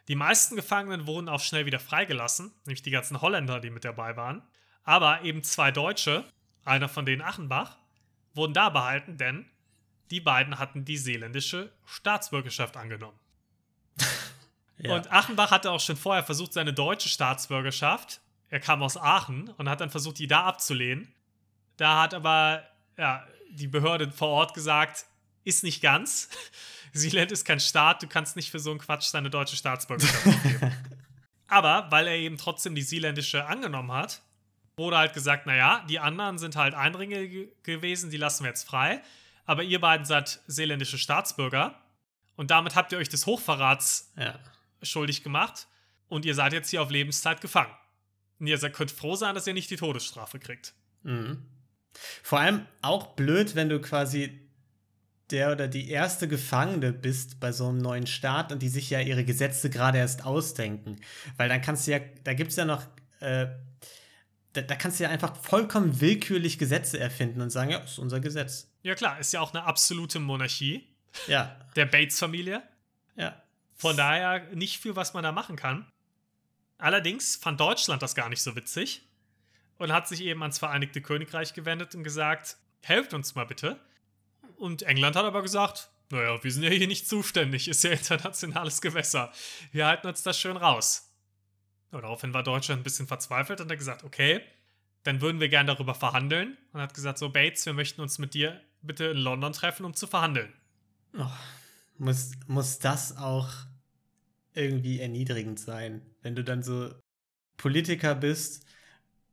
Die meisten Gefangenen wurden auch schnell wieder freigelassen, nämlich die ganzen Holländer, die mit dabei waren. Aber eben zwei Deutsche, einer von denen Achenbach, wurden da behalten, denn die beiden hatten die seeländische Staatsbürgerschaft angenommen. Ja. Und Achenbach hatte auch schon vorher versucht, seine deutsche Staatsbürgerschaft, er kam aus Aachen und hat dann versucht, die da abzulehnen. Da hat aber ja, die Behörde vor Ort gesagt, ist nicht ganz. Seeland ist kein Staat, du kannst nicht für so einen Quatsch deine deutsche Staatsbürgerschaft geben. aber weil er eben trotzdem die seeländische angenommen hat, wurde halt gesagt, naja, die anderen sind halt Eindringlinge gewesen, die lassen wir jetzt frei aber ihr beiden seid seeländische Staatsbürger und damit habt ihr euch des Hochverrats ja. Schuldig gemacht und ihr seid jetzt hier auf Lebenszeit gefangen. Und ihr könnt froh sein, dass ihr nicht die Todesstrafe kriegt. Mhm. Vor allem auch blöd, wenn du quasi der oder die erste Gefangene bist bei so einem neuen Staat und die sich ja ihre Gesetze gerade erst ausdenken. Weil dann kannst du ja, da gibt es ja noch, äh, da, da, kannst du ja einfach vollkommen willkürlich Gesetze erfinden und sagen, ja, das ist unser Gesetz. Ja klar, ist ja auch eine absolute Monarchie. Ja. Der Bates-Familie. Von daher nicht viel, was man da machen kann. Allerdings fand Deutschland das gar nicht so witzig und hat sich eben ans Vereinigte Königreich gewendet und gesagt, helft uns mal bitte. Und England hat aber gesagt, naja, wir sind ja hier nicht zuständig, ist ja internationales Gewässer. Wir halten uns das schön raus. Und daraufhin war Deutschland ein bisschen verzweifelt und hat gesagt, okay, dann würden wir gerne darüber verhandeln. Und hat gesagt, so Bates, wir möchten uns mit dir bitte in London treffen, um zu verhandeln. Oh, muss, muss das auch irgendwie erniedrigend sein, wenn du dann so Politiker bist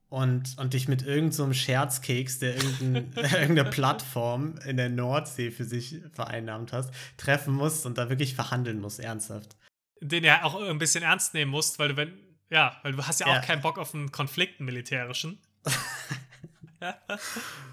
und, und dich mit irgendeinem so Scherzkeks, der irgendeine Plattform in der Nordsee für sich vereinnahmt hast, treffen musst und da wirklich verhandeln musst, ernsthaft. Den ja auch ein bisschen ernst nehmen musst, weil du, wenn, ja, weil du hast ja, ja. auch keinen Bock auf einen Konflikt, einen militärischen.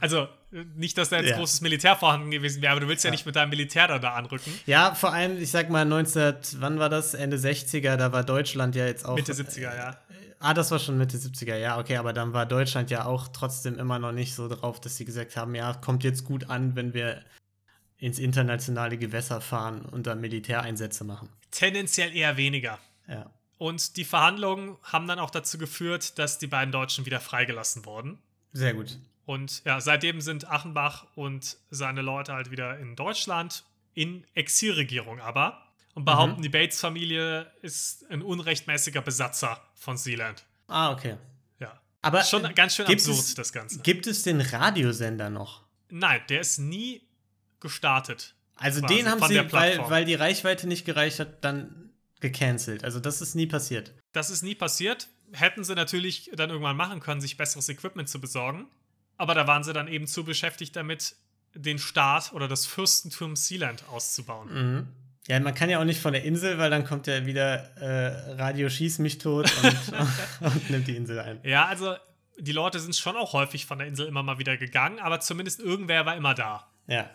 also, nicht, dass da jetzt ja. großes Militär vorhanden gewesen wäre, aber du willst ja, ja, nicht mit deinem Militär da, da anrücken. Ja, vor allem, ich sag mal, 19, wann war das? Ende 60er, da war Deutschland ja jetzt auch. Mitte 70er, ja. Äh, ah, das war schon Mitte 70er, ja, okay, aber dann war Deutschland ja auch trotzdem immer noch nicht so drauf, dass sie gesagt haben, ja, kommt jetzt gut an, wenn wir ins internationale Gewässer fahren und dann Militäreinsätze machen. Tendenziell eher weniger. Ja. Und die Verhandlungen haben dann auch dazu geführt, dass die beiden Deutschen wieder freigelassen wurden. Sehr gut. Und ja, seitdem sind Achenbach und seine Leute halt wieder in Deutschland, in Exilregierung aber, und behaupten, mhm. die Bates-Familie ist ein unrechtmäßiger Besatzer von Sealand. Ah, okay. Ja. Aber schon äh, ganz schön absurd, es, das Ganze. Gibt es den Radiosender noch? Nein, der ist nie gestartet. Also den haben sie, weil, weil die Reichweite nicht gereicht hat, dann gecancelt. Also das ist nie passiert. Das ist nie passiert. Hätten sie natürlich dann irgendwann machen können, sich besseres Equipment zu besorgen. Aber da waren sie dann eben zu beschäftigt damit, den Staat oder das Fürstentum Sealand auszubauen. Mhm. Ja, man kann ja auch nicht von der Insel, weil dann kommt ja wieder äh, Radio Schieß mich tot und, und, nimmt die Insel ein. Ja, also die Leute sind schon auch häufig von der Insel immer mal wieder gegangen, aber zumindest irgendwer war immer da. Ja.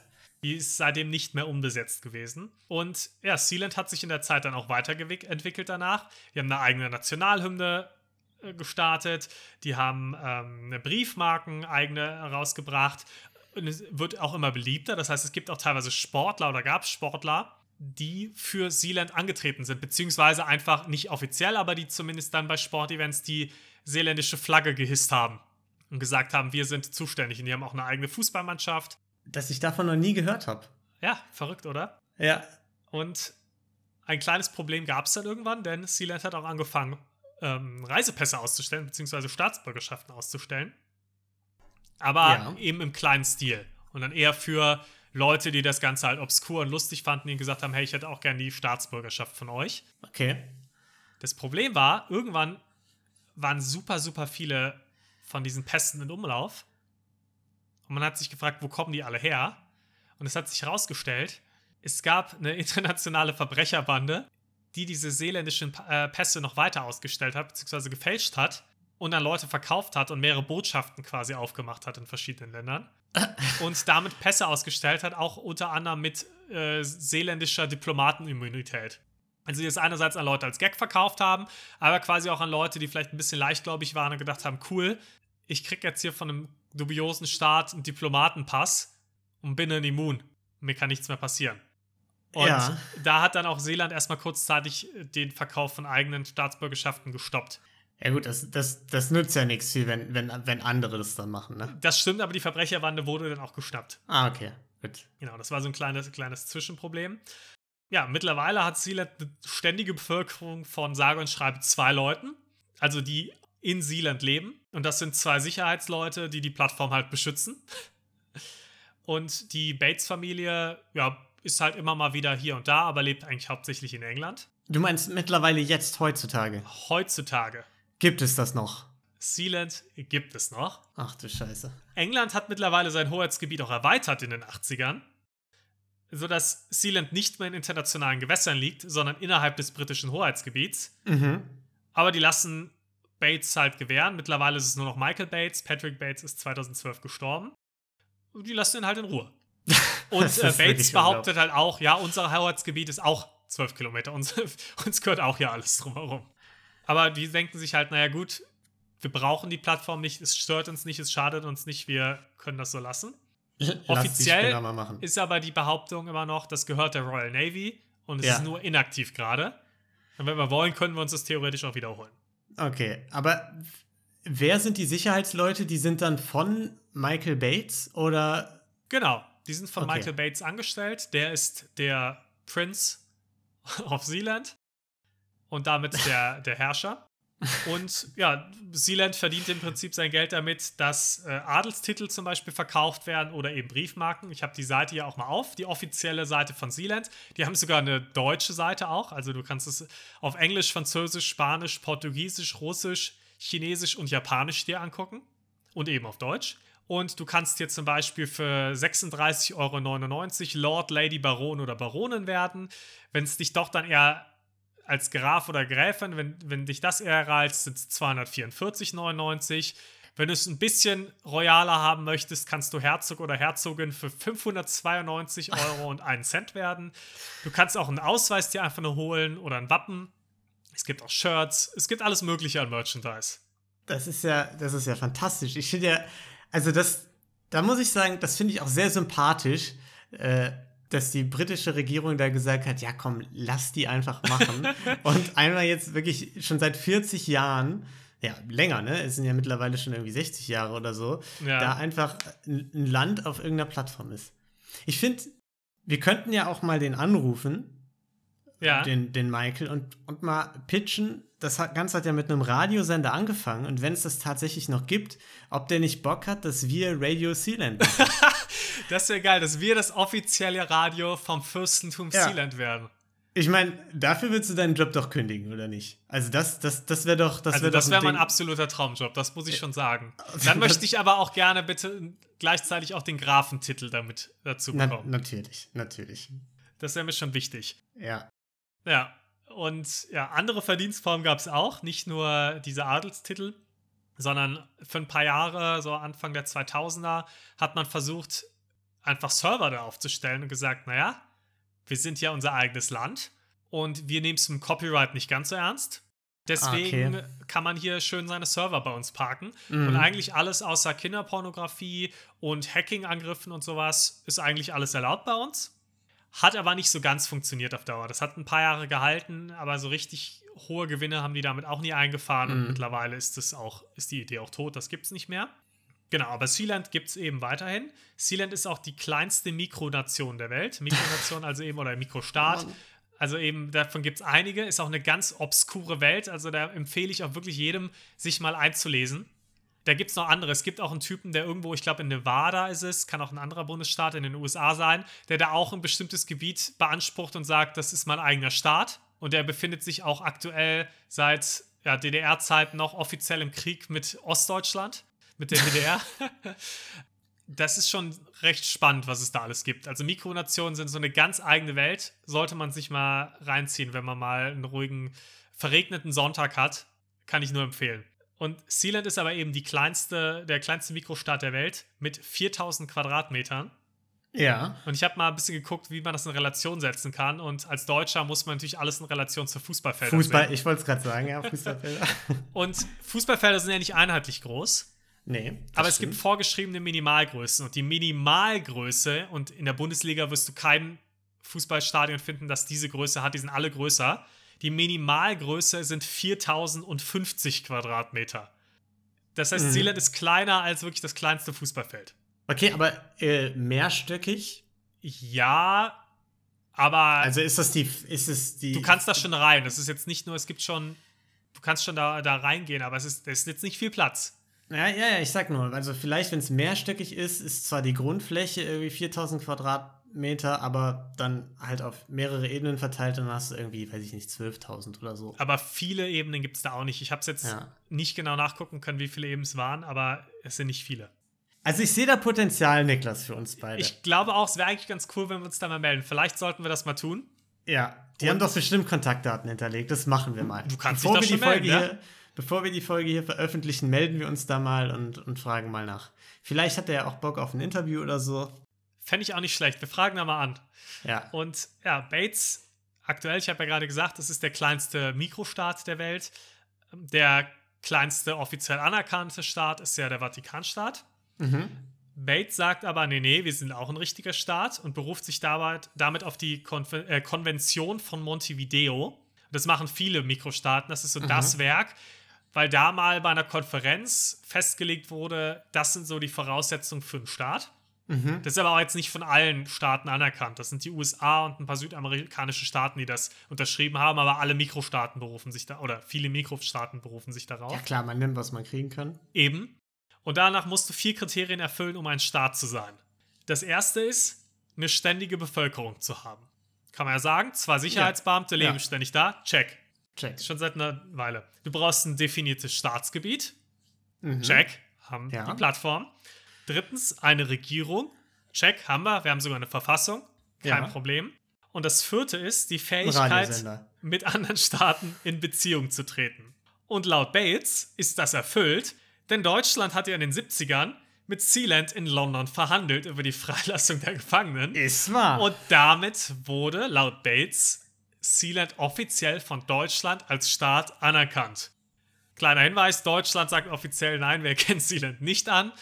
Die ist seitdem nicht mehr unbesetzt gewesen. Und ja, Sealand hat sich in der Zeit dann auch weiterentwickelt danach. Die haben eine eigene Nationalhymne gestartet. Die haben ähm, eine Briefmarken eigene herausgebracht. Und es wird auch immer beliebter. Das heißt, es gibt auch teilweise Sportler oder gab es Sportler, die für Sealand angetreten sind, beziehungsweise einfach nicht offiziell, aber die zumindest dann bei Sportevents die seeländische Flagge gehisst haben und gesagt haben, wir sind zuständig. Und die haben auch eine eigene Fußballmannschaft. Dass ich davon noch nie gehört habe. Ja, verrückt, oder? Ja. Und ein kleines Problem gab es dann irgendwann, denn Sealand hat auch angefangen, ähm, Reisepässe auszustellen, beziehungsweise Staatsbürgerschaften auszustellen. Aber ja. eben im kleinen Stil. Und dann eher für Leute, die das Ganze halt obskur und lustig fanden, die gesagt haben, hey, ich hätte auch gerne die Staatsbürgerschaft von euch. Okay. Das Problem war, irgendwann waren super, super viele von diesen Pässen in Umlauf. Und man hat sich gefragt, wo kommen die alle her? Und es hat sich herausgestellt, es gab eine internationale Verbrecherbande, die diese seeländischen äh, Pässe noch weiter ausgestellt hat, beziehungsweise gefälscht hat und dann Leute verkauft hat und mehrere Botschaften quasi aufgemacht hat in verschiedenen Ländern. und damit Pässe ausgestellt hat, auch unter anderem mit äh, seeländischer Diplomatenimmunität. Also die es einerseits an Leute als Gag verkauft haben, aber quasi auch an Leute, die vielleicht ein bisschen leichtgläubig waren und gedacht haben, cool, ich krieg jetzt hier von einem dubiosen Staat einen Diplomatenpass und bin dann immun. Mir kann nichts mehr passieren. Und ja. da hat dann auch Seeland erstmal kurzzeitig den Verkauf von eigenen Staatsbürgerschaften gestoppt. Ja gut, das, das, das nützt ja nichts viel, wenn, wenn, wenn andere das dann machen, ne? Das stimmt, aber die Verbrecherbande wurde dann auch geschnappt. Ah, okay, gut. Genau, das war so ein kleines, kleines Zwischenproblem. Ja, mittlerweile hat Sealand eine ständige Bevölkerung von sage und schreibe zwei Leuten, also die in Sealand leben. Und das sind zwei Sicherheitsleute, die die Plattform halt beschützen. Und die Bates-Familie, ja, ist halt immer mal wieder hier und da, aber lebt eigentlich hauptsächlich in England. Du meinst mittlerweile jetzt heutzutage? Heutzutage. Gibt es das noch? Sealand gibt es noch. Ach du Scheiße. England hat mittlerweile sein Hoheitsgebiet auch erweitert in den 80ern, sodass Sealand nicht mehr in internationalen Gewässern liegt, sondern innerhalb des britischen Hoheitsgebiets. Mhm. Aber die lassen Bates halt gewähren. Mittlerweile ist es nur noch Michael Bates. Patrick Bates ist 2012 gestorben. Und die lassen ihn halt in Ruhe. Und äh, Bates behauptet halt auch, ja, unser Howards-Gebiet ist auch 12 Kilometer. Uns, uns gehört auch ja alles drumherum. Aber die denken sich halt, naja gut, wir brauchen die Plattform nicht, es stört uns nicht, es schadet uns nicht, wir können das so lassen. Offiziell ist aber die Behauptung immer noch, das gehört der Royal Navy und es ja. ist nur inaktiv gerade. Und wenn wir wollen, können wir uns das theoretisch auch wiederholen. Okay, aber wer sind die Sicherheitsleute? Die sind dann von Michael Bates oder? Genau, die sind von okay. Michael Bates angestellt. Der ist der Prince of Sealand und damit der, der Herrscher. Und ja, Sealand verdient im Prinzip sein Geld damit, dass äh, Adelstitel zum Beispiel verkauft werden oder eben Briefmarken. Ich habe die Seite hier auch mal auf, die offizielle Seite von Sealand. Die haben sogar eine deutsche Seite auch. Also du kannst es auf Englisch, Französisch, Spanisch, Portugiesisch, Russisch, Chinesisch und Japanisch dir angucken. Und eben auf Deutsch. Und du kannst hier zum Beispiel für 36,99 Euro Lord, Lady, Baron oder Baronin werden. Wenn es dich doch dann eher als Graf oder Gräfin, wenn, wenn dich das eher reizt, sind es 244,99. Wenn du es ein bisschen royaler haben möchtest, kannst du Herzog oder Herzogin für 592 Euro und einen Cent werden. Du kannst auch einen Ausweis dir einfach nur holen oder ein Wappen. Es gibt auch Shirts. Es gibt alles Mögliche an Merchandise. Das ist ja, das ist ja fantastisch. Ich finde ja, also das, da muss ich sagen, das finde ich auch sehr sympathisch. Äh, dass die britische Regierung da gesagt hat, ja komm, lass die einfach machen. und einmal jetzt wirklich schon seit 40 Jahren, ja, länger, ne? Es sind ja mittlerweile schon irgendwie 60 Jahre oder so, ja. da einfach ein Land auf irgendeiner Plattform ist. Ich finde, wir könnten ja auch mal den anrufen, ja. den, den Michael, und, und mal pitchen. Das Ganze hat ja mit einem Radiosender angefangen und wenn es das tatsächlich noch gibt, ob der nicht Bock hat, dass wir Radio Sealand Das wäre geil, dass wir das offizielle Radio vom Fürstentum ja. Sealand werden. Ich meine, dafür würdest du deinen Job doch kündigen, oder nicht? Also das, das, das wäre doch, das also wär das wäre mein absoluter Traumjob, das muss ich schon sagen. Dann möchte ich aber auch gerne bitte gleichzeitig auch den Grafentitel damit dazu bekommen. Na, natürlich, natürlich. Das wäre mir schon wichtig. Ja. Ja. Und ja, andere Verdienstformen gab es auch, nicht nur diese Adelstitel, sondern für ein paar Jahre, so Anfang der 2000er, hat man versucht, einfach Server da aufzustellen und gesagt, naja, wir sind ja unser eigenes Land und wir nehmen es im Copyright nicht ganz so ernst. Deswegen okay. kann man hier schön seine Server bei uns parken. Mhm. Und eigentlich alles außer Kinderpornografie und Hacking-Angriffen und sowas ist eigentlich alles erlaubt bei uns. Hat aber nicht so ganz funktioniert auf Dauer. Das hat ein paar Jahre gehalten, aber so richtig hohe Gewinne haben die damit auch nie eingefahren. Mhm. Und mittlerweile ist, das auch, ist die Idee auch tot, das gibt es nicht mehr. Genau, aber Sealand gibt es eben weiterhin. Sealand ist auch die kleinste Mikronation der Welt. Mikronation also eben, oder Mikrostaat. Also eben, davon gibt es einige. Ist auch eine ganz obskure Welt. Also da empfehle ich auch wirklich jedem, sich mal einzulesen. Da gibt es noch andere. Es gibt auch einen Typen, der irgendwo, ich glaube in Nevada ist es, kann auch ein anderer Bundesstaat in den USA sein, der da auch ein bestimmtes Gebiet beansprucht und sagt, das ist mein eigener Staat. Und der befindet sich auch aktuell seit ja, DDR-Zeiten noch offiziell im Krieg mit Ostdeutschland mit der DDR. das ist schon recht spannend, was es da alles gibt. Also Mikronationen sind so eine ganz eigene Welt. Sollte man sich mal reinziehen, wenn man mal einen ruhigen, verregneten Sonntag hat. Kann ich nur empfehlen. Und Sealand ist aber eben die kleinste, der kleinste Mikrostaat der Welt mit 4000 Quadratmetern. Ja. Und ich habe mal ein bisschen geguckt, wie man das in Relation setzen kann. Und als Deutscher muss man natürlich alles in Relation zu Fußballfeldern Fußball, sehen. ich wollte es gerade sagen, ja, Fußballfelder. und Fußballfelder sind ja nicht einheitlich groß. Nee. Aber es gibt vorgeschriebene Minimalgrößen und die Minimalgröße, und in der Bundesliga wirst du kein Fußballstadion finden, das diese Größe hat, die sind alle größer. Die Minimalgröße sind 4050 Quadratmeter. Das heißt, mhm. Seeland ist kleiner als wirklich das kleinste Fußballfeld. Okay, aber äh, mehrstöckig? Ja, aber. Also ist das die. Ist es die. Du kannst da schon rein. Das ist jetzt nicht nur, es gibt schon. Du kannst schon da, da reingehen, aber es ist, es ist jetzt nicht viel Platz. Ja, ja, ja, ich sag nur, also vielleicht, wenn es mehrstöckig ist, ist zwar die Grundfläche irgendwie 4000 Quadratmeter, aber dann halt auf mehrere Ebenen verteilt, dann hast du irgendwie, weiß ich nicht, 12.000 oder so. Aber viele Ebenen gibt es da auch nicht. Ich habe es jetzt ja. nicht genau nachgucken können, wie viele Ebenen es waren, aber es sind nicht viele. Also ich sehe da Potenzial, Niklas, für uns beide. Ich glaube auch, es wäre eigentlich ganz cool, wenn wir uns da mal melden. Vielleicht sollten wir das mal tun. Ja, die Und haben doch bestimmt Kontaktdaten hinterlegt. Das machen wir mal. Du kannst Bevor dich da schon melden, ja? bevor wir die Folge hier veröffentlichen, melden wir uns da mal und, und fragen mal nach. Vielleicht hat er ja auch Bock auf ein Interview oder so. Fände ich auch nicht schlecht. Wir fragen da mal an. Ja. Und ja, Bates, aktuell, ich habe ja gerade gesagt, das ist der kleinste Mikrostaat der Welt. Der kleinste offiziell anerkannte Staat ist ja der Vatikanstaat. Mhm. Bates sagt aber, nee, nee, wir sind auch ein richtiger Staat und beruft sich dabei, damit auf die Konven äh, Konvention von Montevideo. Das machen viele Mikrostaaten, das ist so mhm. das Werk, weil da mal bei einer Konferenz festgelegt wurde, das sind so die Voraussetzungen für einen Staat. Mhm. Das ist aber auch jetzt nicht von allen Staaten anerkannt. Das sind die USA und ein paar südamerikanische Staaten, die das unterschrieben haben, aber alle Mikrostaaten berufen sich da, oder viele Mikrostaaten berufen sich darauf. Ja klar, man nimmt, was man kriegen kann. Eben. Und danach musst du vier Kriterien erfüllen, um ein Staat zu sein. Das erste ist, eine ständige Bevölkerung zu haben. Kann man ja sagen, zwei Sicherheitsbeamte ja. leben ja. ständig da. Check. Check. Schon seit einer Weile. Du brauchst ein definiertes Staatsgebiet. Mhm. Check. Haben ja. die Plattform. Drittens, eine Regierung. Check, haben wir. Wir haben sogar eine Verfassung. Kein Problem. Und das vierte ist die Fähigkeit, mit anderen Staaten in Beziehung zu treten. Und laut Bates ist das erfüllt, denn Deutschland hat ja in den 70ern mit Sealand in London verhandelt über die Freilassung der Gefangenen. Ist wahr. Und damit wurde, laut Bates, Sealand offiziell von Deutschland als Staat anerkannt. Kleiner Hinweis: Deutschland sagt offiziell nein, wir erkennen Sealand nicht an.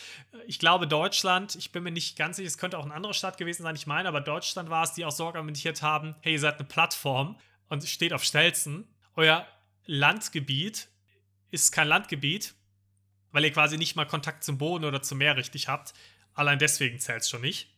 Ich glaube, Deutschland, ich bin mir nicht ganz sicher, es könnte auch eine andere Stadt gewesen sein, ich meine, aber Deutschland war es, die auch so argumentiert haben: hey, ihr seid eine Plattform und steht auf Stelzen. Euer Landgebiet ist kein Landgebiet, weil ihr quasi nicht mal Kontakt zum Boden oder zum Meer richtig habt. Allein deswegen zählt es schon nicht.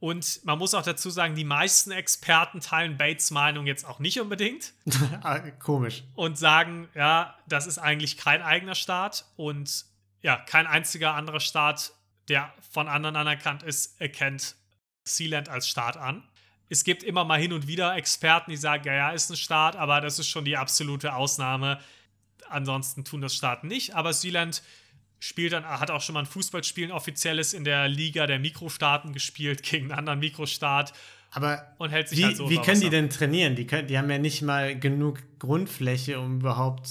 Und man muss auch dazu sagen, die meisten Experten teilen Bates Meinung jetzt auch nicht unbedingt. Ah, komisch. Und sagen, ja, das ist eigentlich kein eigener Staat und ja, kein einziger anderer Staat, der von anderen anerkannt ist, erkennt Sealand als Staat an. Es gibt immer mal hin und wieder Experten, die sagen, ja, ja, ist ein Staat, aber das ist schon die absolute Ausnahme. Ansonsten tun das Staaten nicht. Aber Sealand spielt dann, hat auch schon mal ein Fußballspiel, ein offizielles in der Liga der Mikrostaaten gespielt gegen einen anderen Mikrostaat. Aber und hält sich wie, halt so wie können die denn trainieren? Die, können, die haben ja nicht mal genug Grundfläche, um überhaupt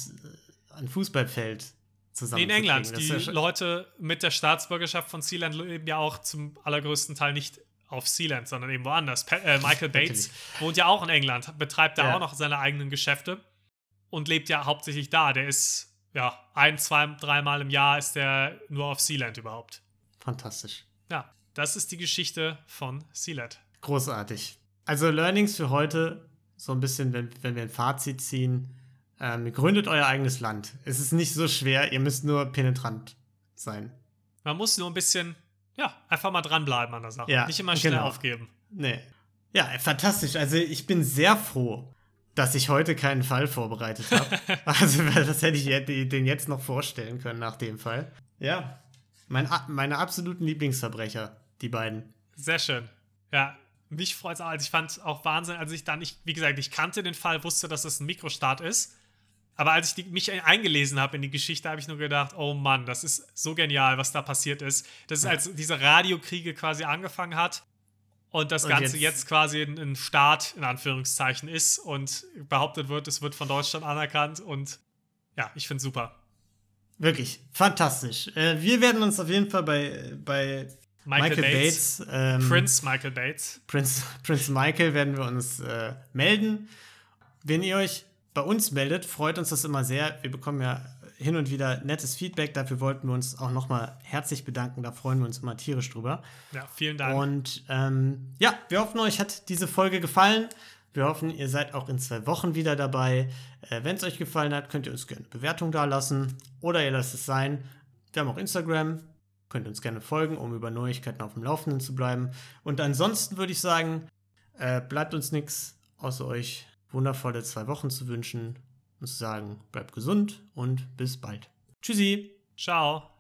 ein Fußballfeld zusammen In England. Die ja Leute mit der Staatsbürgerschaft von Sealand leben ja auch zum allergrößten Teil nicht auf Sealand, sondern eben woanders. Pa äh, Michael Bates wohnt ja auch in England, betreibt da ja. auch noch seine eigenen Geschäfte und lebt ja hauptsächlich da. Der ist ja ein, zwei, dreimal im Jahr ist der nur auf Sealand überhaupt. Fantastisch. Ja, das ist die Geschichte von Sealand. Großartig. Also Learnings für heute, so ein bisschen, wenn, wenn wir ein Fazit ziehen. Ähm, gründet euer eigenes Land. Es ist nicht so schwer, ihr müsst nur penetrant sein. Man muss nur ein bisschen, ja, einfach mal dranbleiben an der Sache. Ja, nicht immer schnell genau. aufgeben. Nee. Ja, fantastisch. Also ich bin sehr froh, dass ich heute keinen Fall vorbereitet habe. also, das hätte ich den jetzt noch vorstellen können nach dem Fall. Ja. Mein, meine absoluten Lieblingsverbrecher, die beiden. Sehr schön. Ja, mich freut es auch. Also ich fand auch Wahnsinn, als ich dann, ich, wie gesagt, ich kannte den Fall, wusste, dass es ein Mikrostart ist. Aber als ich die, mich eingelesen habe in die Geschichte, habe ich nur gedacht, oh Mann, das ist so genial, was da passiert ist. Das ist, als diese Radiokriege quasi angefangen hat und das und Ganze jetzt, jetzt quasi ein, Staat in Anführungszeichen ist und behauptet wird, es wird von Deutschland anerkannt und ja, ich finde es super. Wirklich, fantastisch. Äh, wir werden uns auf jeden Fall bei, bei Michael, Michael Bates, Bates ähm, Prince Michael Bates. Prince, Prince Michael werden wir uns äh, melden. Wenn ihr euch bei uns meldet, freut uns das immer sehr. Wir bekommen ja hin und wieder nettes Feedback. Dafür wollten wir uns auch nochmal herzlich bedanken. Da freuen wir uns immer tierisch drüber. Ja, vielen Dank. Und ähm, ja, wir hoffen, euch hat diese Folge gefallen. Wir hoffen, ihr seid auch in zwei Wochen wieder dabei. Äh, Wenn es euch gefallen hat, könnt ihr uns gerne eine Bewertung da lassen oder ihr lasst es sein. Wir haben auch Instagram. Könnt uns gerne folgen, um über Neuigkeiten auf dem Laufenden zu bleiben. Und ansonsten würde ich sagen, äh, bleibt uns nichts, außer euch wundervolle zwei Wochen zu wünschen und zu sagen, bleibt gesund und bis bald. Tschüssi. Ciao.